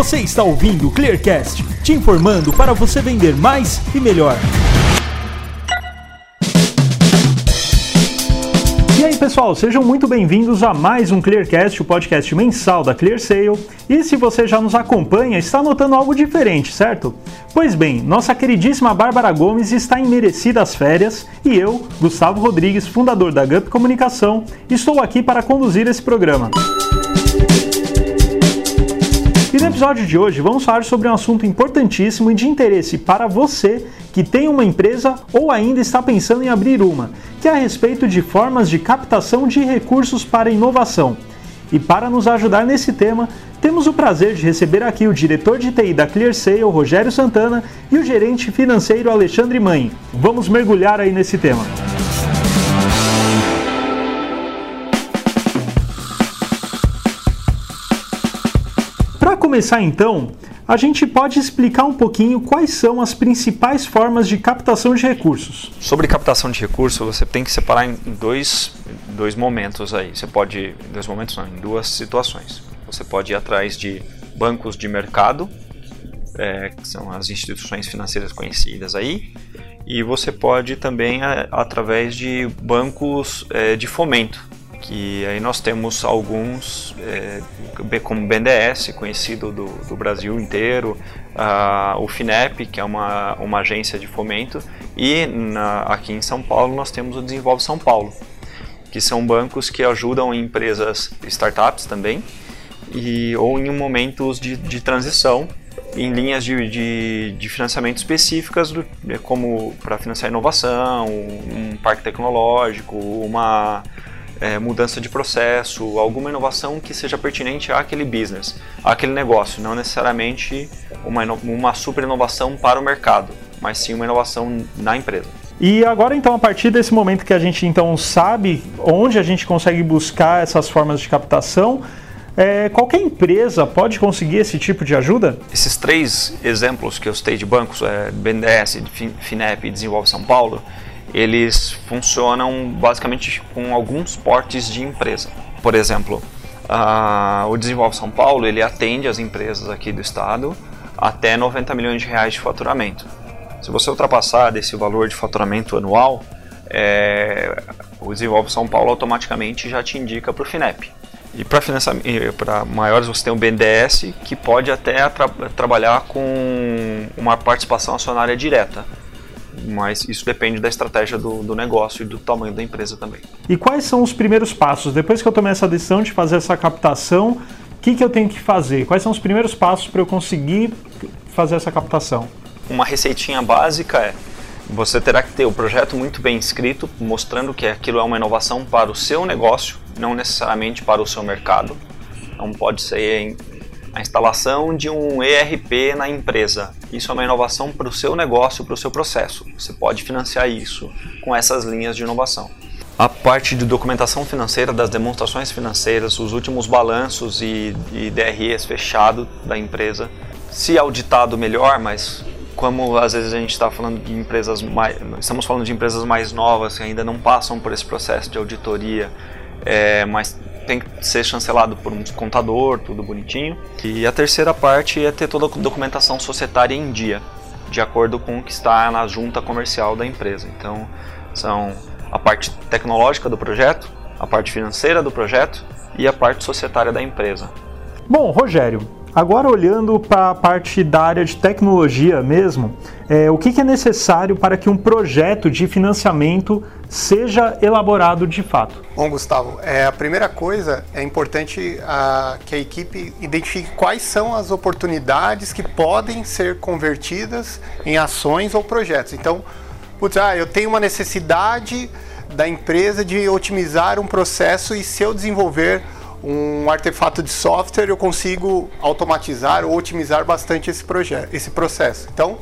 Você está ouvindo o Clearcast, te informando para você vender mais e melhor. E aí, pessoal, sejam muito bem-vindos a mais um Clearcast, o podcast mensal da ClearSale. E se você já nos acompanha, está notando algo diferente, certo? Pois bem, nossa queridíssima Bárbara Gomes está em merecidas férias e eu, Gustavo Rodrigues, fundador da GUP Comunicação, estou aqui para conduzir esse programa. E episódio de hoje vamos falar sobre um assunto importantíssimo e de interesse para você que tem uma empresa ou ainda está pensando em abrir uma, que é a respeito de formas de captação de recursos para inovação. E para nos ajudar nesse tema, temos o prazer de receber aqui o diretor de TI da ClearSale, Rogério Santana, e o gerente financeiro Alexandre Mãe. Vamos mergulhar aí nesse tema. Para começar então, a gente pode explicar um pouquinho quais são as principais formas de captação de recursos. Sobre captação de recursos, você tem que separar em dois, dois momentos aí. Você pode, em dois momentos não, em duas situações. Você pode ir atrás de bancos de mercado, é, que são as instituições financeiras conhecidas aí, e você pode também a, através de bancos é, de fomento, que aí nós temos alguns, é, como BNDES, conhecido do, do Brasil inteiro, o FINEP, que é uma, uma agência de fomento, e na, aqui em São Paulo nós temos o Desenvolve São Paulo, que são bancos que ajudam empresas, startups também, e, ou em momentos de, de transição, em linhas de, de, de financiamento específicas, do, como para financiar inovação, um parque tecnológico, uma é, mudança de processo, alguma inovação que seja pertinente àquele business, àquele negócio, não necessariamente uma, uma super inovação para o mercado, mas sim uma inovação na empresa. E agora então, a partir desse momento que a gente então sabe onde a gente consegue buscar essas formas de captação, é, qualquer empresa pode conseguir esse tipo de ajuda? Esses três exemplos que eu citei de bancos, é, BNDES, FINEP e Desenvolve São Paulo, eles funcionam basicamente com alguns portes de empresa. Por exemplo, o Desenvolve São Paulo ele atende as empresas aqui do estado até 90 milhões de reais de faturamento. Se você ultrapassar desse valor de faturamento anual, é, o Desenvolve São Paulo automaticamente já te indica para o FINEP. E para maiores você tem o BNDES, que pode até tra trabalhar com uma participação acionária direta mas isso depende da estratégia do, do, negócio e do tamanho da empresa também. E quais são os primeiros passos? Depois que eu tomei essa decisão de fazer essa captação, o que, que eu tenho que fazer? Quais são os primeiros passos para eu conseguir fazer essa captação? Uma receitinha básica é você terá que ter o projeto muito bem escrito, mostrando que aquilo é uma inovação para o seu negócio, não necessariamente para o seu mercado. Não pode ser a instalação de um ERP na empresa. Isso é uma inovação para o seu negócio, para o seu processo. Você pode financiar isso com essas linhas de inovação. A parte de documentação financeira, das demonstrações financeiras, os últimos balanços e, e DREs fechados da empresa. Se auditado, melhor, mas como às vezes a gente está falando de empresas mais, estamos falando de empresas mais novas que ainda não passam por esse processo de auditoria, é, mas tem que ser chancelado por um contador, tudo bonitinho. E a terceira parte é ter toda a documentação societária em dia, de acordo com o que está na junta comercial da empresa. Então, são a parte tecnológica do projeto, a parte financeira do projeto e a parte societária da empresa. Bom, Rogério, Agora, olhando para a parte da área de tecnologia mesmo, é, o que, que, é necessário para que um projeto de financiamento seja elaborado de fato? Bom, Gustavo, é, a primeira coisa é importante a, que a equipe identifique quais são as oportunidades que podem ser convertidas em ações ou projetos. Então, putz, ah, eu tenho uma necessidade da empresa de otimizar um processo e se eu desenvolver um artefato de software eu consigo automatizar ou otimizar bastante esse projeto, esse processo. Então,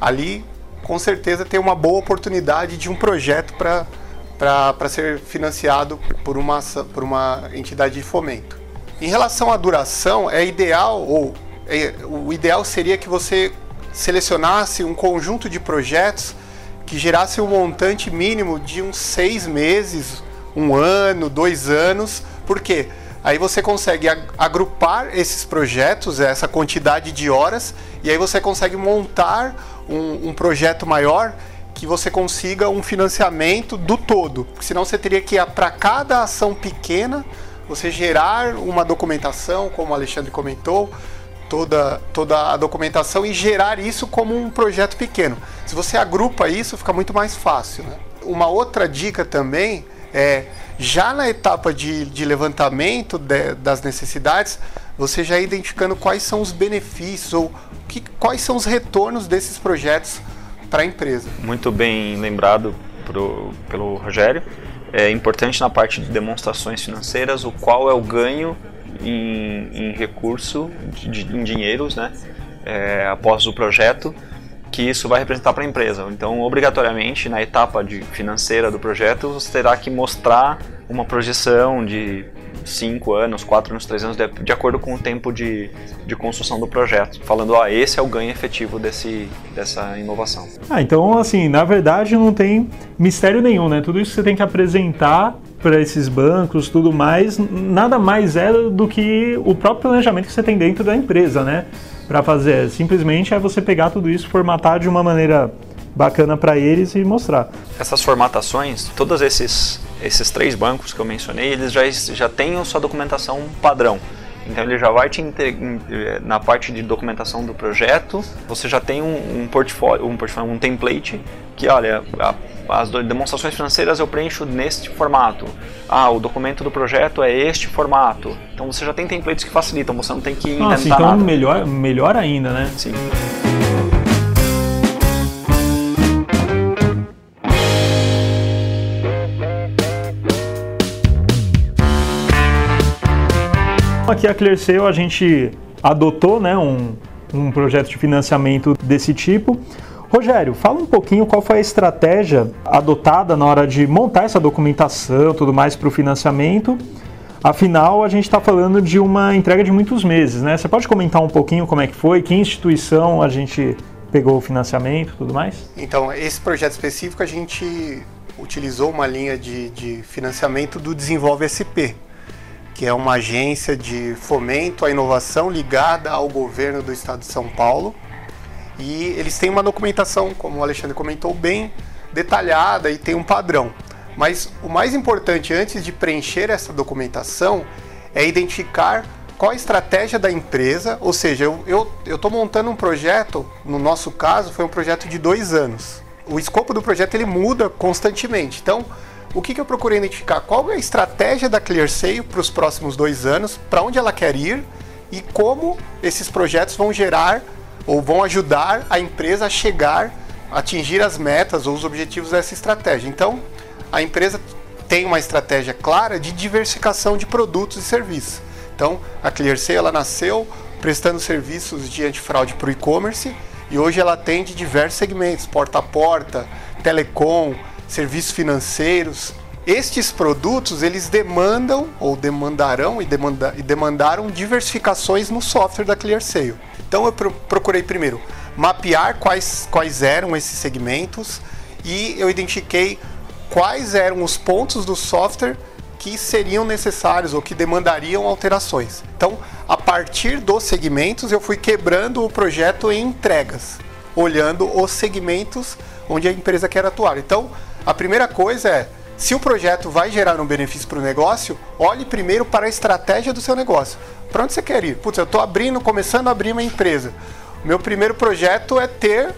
ali com certeza tem uma boa oportunidade de um projeto para ser financiado por uma, por uma entidade de fomento. Em relação à duração, é ideal ou é, o ideal seria que você selecionasse um conjunto de projetos que gerasse um montante mínimo de uns seis meses, um ano, dois anos, por quê? Aí você consegue agrupar esses projetos, essa quantidade de horas, e aí você consegue montar um, um projeto maior que você consiga um financiamento do todo. Senão você teria que, para cada ação pequena, você gerar uma documentação, como o Alexandre comentou, toda, toda a documentação e gerar isso como um projeto pequeno. Se você agrupa isso, fica muito mais fácil. Né? Uma outra dica também é já na etapa de, de levantamento de, das necessidades, você já identificando quais são os benefícios ou que, quais são os retornos desses projetos para a empresa. Muito bem lembrado pro, pelo Rogério. É importante na parte de demonstrações financeiras o qual é o ganho em, em recurso, de, em dinheiros, né, é, após o projeto que isso vai representar para a empresa. Então, obrigatoriamente, na etapa de financeira do projeto, você terá que mostrar uma projeção de 5 anos, 4 anos, 3 anos, de, de, acordo com o tempo de, de construção do projeto. Falando, ó, esse é o ganho efetivo desse, dessa inovação. Ah, então, assim, na verdade não tem mistério nenhum, né? Tudo isso você tem que apresentar para esses bancos, tudo mais, nada mais é do que o próprio planejamento que você tem dentro da empresa, né? Para fazer. Simplesmente é você pegar tudo isso, formatar de uma maneira bacana para eles e mostrar. Essas formatações, todos esses, esses três bancos que eu mencionei, eles já, já têm a sua documentação padrão. Então ele já vai te eh, na parte de documentação do projeto, você já tem um, um portfólio, um portfólio, um template que, olha, a, as demonstrações financeiras eu preencho neste formato. Ah, o documento do projeto é este formato. Então você já tem templates que facilitam, você não tem que inventar Nossa, então nada. melhor, melhor ainda, né? Sim. Aqui a Clearsale a gente adotou né, um, um projeto de financiamento desse tipo. Rogério, fala um pouquinho qual foi a estratégia adotada na hora de montar essa documentação, tudo mais para o financiamento. Afinal, a gente está falando de uma entrega de muitos meses, né? Você pode comentar um pouquinho como é que foi, que instituição a gente pegou o financiamento, tudo mais? Então, esse projeto específico a gente utilizou uma linha de, de financiamento do Desenvolve SP, que é uma agência de fomento à inovação ligada ao governo do estado de São Paulo e eles têm uma documentação, como o Alexandre comentou, bem detalhada e tem um padrão. Mas o mais importante antes de preencher essa documentação é identificar qual a estratégia da empresa, ou seja, eu estou montando um projeto, no nosso caso foi um projeto de dois anos. O escopo do projeto ele muda constantemente. Então, o que, que eu procurei identificar? Qual é a estratégia da ClearSale para os próximos dois anos, para onde ela quer ir e como esses projetos vão gerar ou vão ajudar a empresa a chegar, a atingir as metas ou os objetivos dessa estratégia. Então, a empresa tem uma estratégia clara de diversificação de produtos e serviços. Então, a ClearSale ela nasceu prestando serviços de antifraude para o e-commerce e hoje ela atende diversos segmentos, porta a porta, telecom, serviços financeiros. Estes produtos eles demandam ou demandarão e, demanda, e demandaram diversificações no software da ClearSale. Então eu procurei primeiro mapear quais, quais eram esses segmentos e eu identifiquei quais eram os pontos do software que seriam necessários ou que demandariam alterações. Então, a partir dos segmentos, eu fui quebrando o projeto em entregas, olhando os segmentos onde a empresa quer atuar. Então, a primeira coisa é se o projeto vai gerar um benefício para o negócio, olhe primeiro para a estratégia do seu negócio. Para onde você quer ir? Putz, eu estou abrindo, começando a abrir uma empresa. Meu primeiro projeto é ter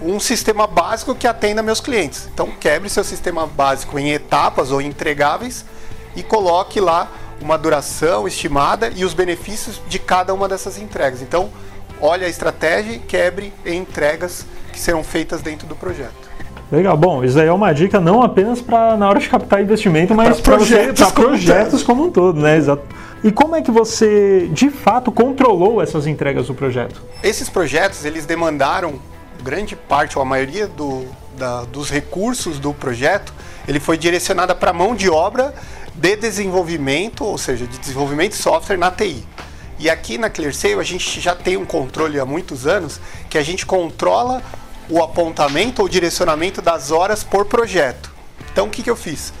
um sistema básico que atenda meus clientes. Então, quebre seu sistema básico em etapas ou entregáveis e coloque lá uma duração estimada e os benefícios de cada uma dessas entregas. Então, olhe a estratégia e quebre em entregas que serão feitas dentro do projeto. Legal, bom, isso aí é uma dica não apenas para na hora de captar investimento, mas para projetos, projetos como um todo, né? Exato. E como é que você, de fato, controlou essas entregas do projeto? Esses projetos, eles demandaram grande parte, ou a maioria do, da, dos recursos do projeto, ele foi direcionada para mão de obra de desenvolvimento, ou seja, de desenvolvimento de software na TI. E aqui na ClearSale a gente já tem um controle há muitos anos que a gente controla o apontamento ou direcionamento das horas por projeto. Então o que, que eu fiz?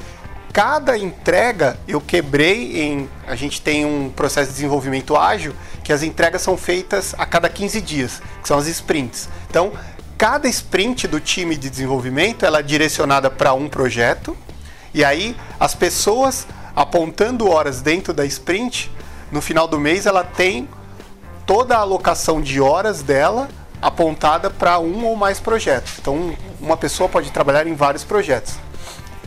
cada entrega eu quebrei em. A gente tem um processo de desenvolvimento ágil que as entregas são feitas a cada 15 dias, que são as sprints. Então, cada sprint do time de desenvolvimento ela é direcionada para um projeto e aí as pessoas apontando horas dentro da sprint, no final do mês ela tem toda a alocação de horas dela apontada para um ou mais projetos. Então, uma pessoa pode trabalhar em vários projetos.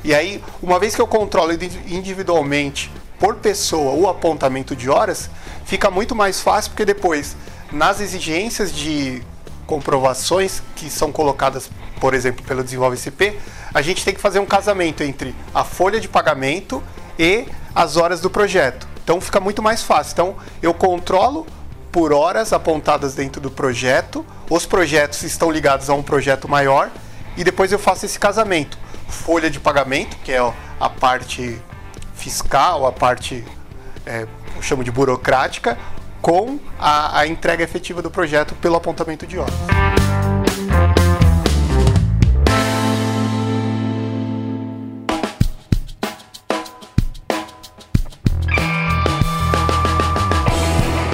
E aí, uma vez que eu controlo individualmente por pessoa o apontamento de horas, fica muito mais fácil porque depois, nas exigências de comprovações que são colocadas, por exemplo, pelo Desenvolve SP, a gente tem que fazer um casamento entre a folha de pagamento e as horas do projeto. Então fica muito mais fácil. Então eu controlo por horas apontadas dentro do projeto, os projetos estão ligados a um projeto maior e depois eu faço esse casamento. Folha de pagamento, que é a parte fiscal, a parte, é, eu chamo de burocrática, com a, a entrega efetiva do projeto pelo apontamento de horas.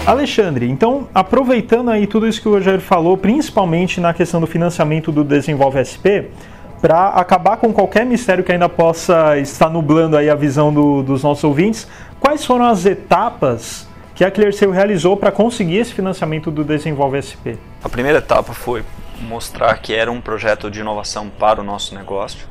Alexandre, então, aproveitando aí tudo isso que o Rogério falou, principalmente na questão do financiamento do Desenvolve SP, para acabar com qualquer mistério que ainda possa estar nublando aí a visão do, dos nossos ouvintes, quais foram as etapas que a Clearseal realizou para conseguir esse financiamento do Desenvolve SP? A primeira etapa foi mostrar que era um projeto de inovação para o nosso negócio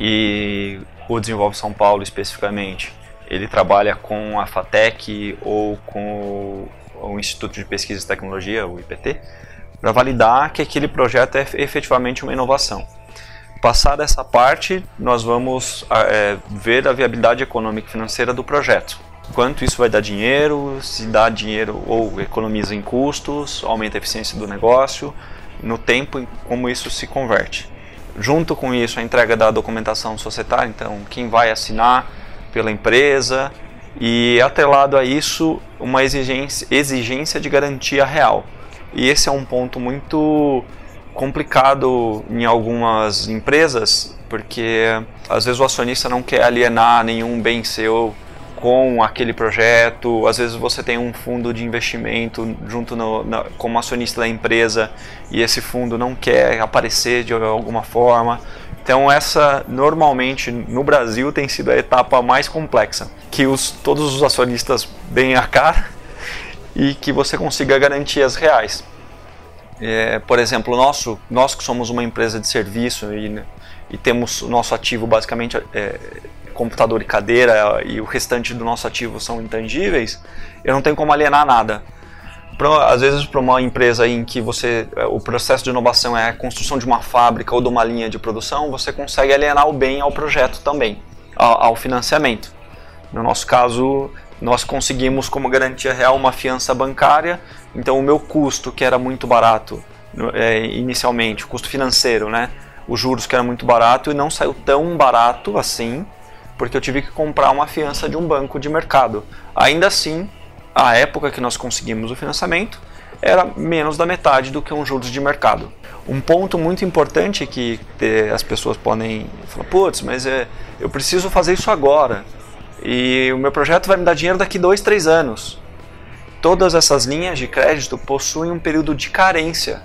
e o Desenvolve São Paulo especificamente, ele trabalha com a FATEC ou com o Instituto de Pesquisa e Tecnologia, o IPT, para validar que aquele projeto é efetivamente uma inovação. Passada essa parte, nós vamos é, ver a viabilidade econômica e financeira do projeto quanto isso vai dar dinheiro, se dá dinheiro ou economiza em custos, aumenta a eficiência do negócio, no tempo como isso se converte. Junto com isso, a entrega da documentação societária, então quem vai assinar pela empresa e atrelado a isso uma exigência, exigência de garantia real. E esse é um ponto muito complicado em algumas empresas, porque às vezes o acionista não quer alienar nenhum bem seu com aquele projeto. Às vezes você tem um fundo de investimento junto no, na, como acionista da empresa e esse fundo não quer aparecer de alguma forma. Então essa normalmente no Brasil tem sido a etapa mais complexa, que os, todos os acionistas deem a cara e que você consiga garantias reais. É, por exemplo, nosso, nós que somos uma empresa de serviço e, e temos o nosso ativo basicamente é, computador e cadeira e o restante do nosso ativo são intangíveis, eu não tenho como alienar nada. Pra, às vezes, para uma empresa em que você o processo de inovação é a construção de uma fábrica ou de uma linha de produção, você consegue alienar o bem ao projeto também, ao, ao financiamento. No nosso caso, nós conseguimos como garantia real uma fiança bancária, então o meu custo, que era muito barato é, inicialmente, o custo financeiro, né? os juros que era muito barato e não saiu tão barato assim porque eu tive que comprar uma fiança de um banco de mercado. Ainda assim, a época que nós conseguimos o financiamento era menos da metade do que um juros de mercado. Um ponto muito importante que as pessoas podem falar, putz, mas é, eu preciso fazer isso agora e o meu projeto vai me dar dinheiro daqui dois, três anos. Todas essas linhas de crédito possuem um período de carência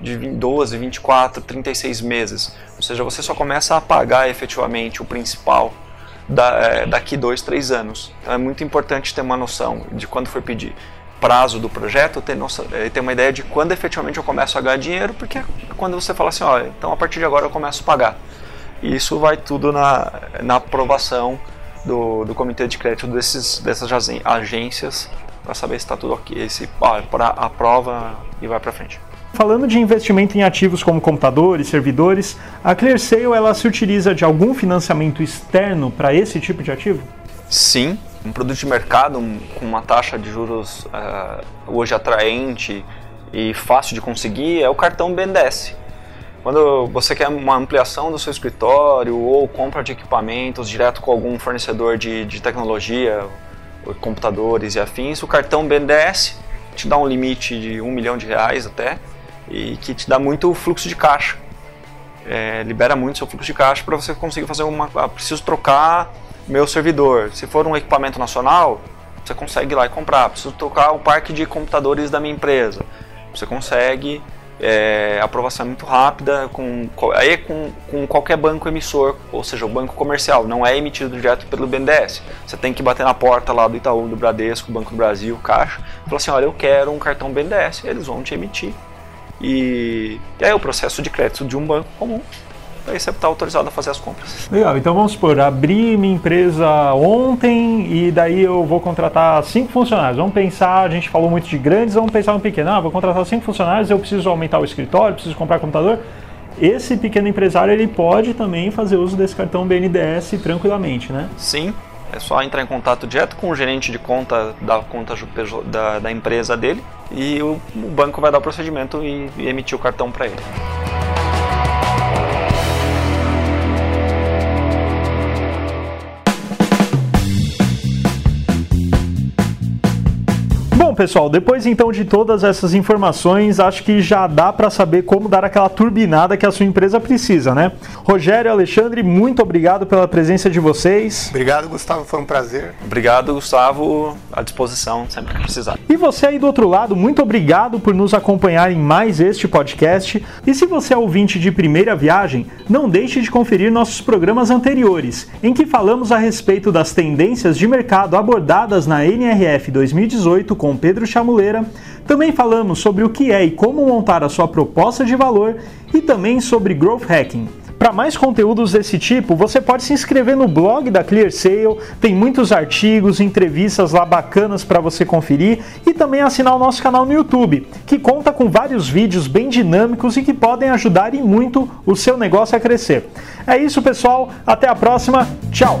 de 12, 24, 36 meses. Ou seja, você só começa a pagar efetivamente o principal da, é, daqui dois, três anos. Então é muito importante ter uma noção de quando for pedir prazo do projeto, ter, noção, é, ter uma ideia de quando efetivamente eu começo a ganhar dinheiro, porque é quando você fala assim, ó, então a partir de agora eu começo a pagar. E isso vai tudo na, na aprovação do, do comitê de crédito desses, dessas agências para saber se está tudo ok, se ó, aprova e vai para frente. Falando de investimento em ativos como computadores, servidores, a ClearSale ela se utiliza de algum financiamento externo para esse tipo de ativo? Sim, um produto de mercado com uma taxa de juros uh, hoje atraente e fácil de conseguir é o cartão BNDES. Quando você quer uma ampliação do seu escritório ou compra de equipamentos direto com algum fornecedor de, de tecnologia, computadores e afins, o cartão BNDES te dá um limite de um milhão de reais até e que te dá muito fluxo de caixa. É, libera muito seu fluxo de caixa para você conseguir fazer uma. Ah, preciso trocar meu servidor. Se for um equipamento nacional, você consegue ir lá e comprar. Preciso tocar o parque de computadores da minha empresa. Você consegue é, aprovação muito rápida, com, aí é com, com qualquer banco emissor, ou seja, o banco comercial, não é emitido direto pelo BNDES. Você tem que bater na porta lá do Itaú, do Bradesco, Banco do Brasil, Caixa, e falar assim, olha, eu quero um cartão BNDES, eles vão te emitir. E, e aí o processo de crédito de um banco comum aí você está autorizado a fazer as compras. Legal, então vamos supor, abri minha empresa ontem e daí eu vou contratar cinco funcionários. Vamos pensar, a gente falou muito de grandes, vamos pensar no pequeno. Ah, vou contratar cinco funcionários, eu preciso aumentar o escritório, preciso comprar computador. Esse pequeno empresário ele pode também fazer uso desse cartão BNDES tranquilamente, né? Sim, é só entrar em contato direto com o gerente de conta da conta da, da empresa dele e o, o banco vai dar o procedimento e, e emitir o cartão para ele. Pessoal, depois então de todas essas informações, acho que já dá para saber como dar aquela turbinada que a sua empresa precisa, né? Rogério e Alexandre, muito obrigado pela presença de vocês. Obrigado, Gustavo, foi um prazer. Obrigado, Gustavo, à disposição sempre que precisar. E você aí do outro lado, muito obrigado por nos acompanhar em mais este podcast. E se você é ouvinte de primeira viagem, não deixe de conferir nossos programas anteriores, em que falamos a respeito das tendências de mercado abordadas na NRF 2018 com com Pedro Chamuleira. Também falamos sobre o que é e como montar a sua proposta de valor e também sobre growth hacking. Para mais conteúdos desse tipo, você pode se inscrever no blog da ClearSale, tem muitos artigos, entrevistas lá bacanas para você conferir e também assinar o nosso canal no YouTube, que conta com vários vídeos bem dinâmicos e que podem ajudar e muito o seu negócio a crescer. É isso, pessoal, até a próxima. Tchau.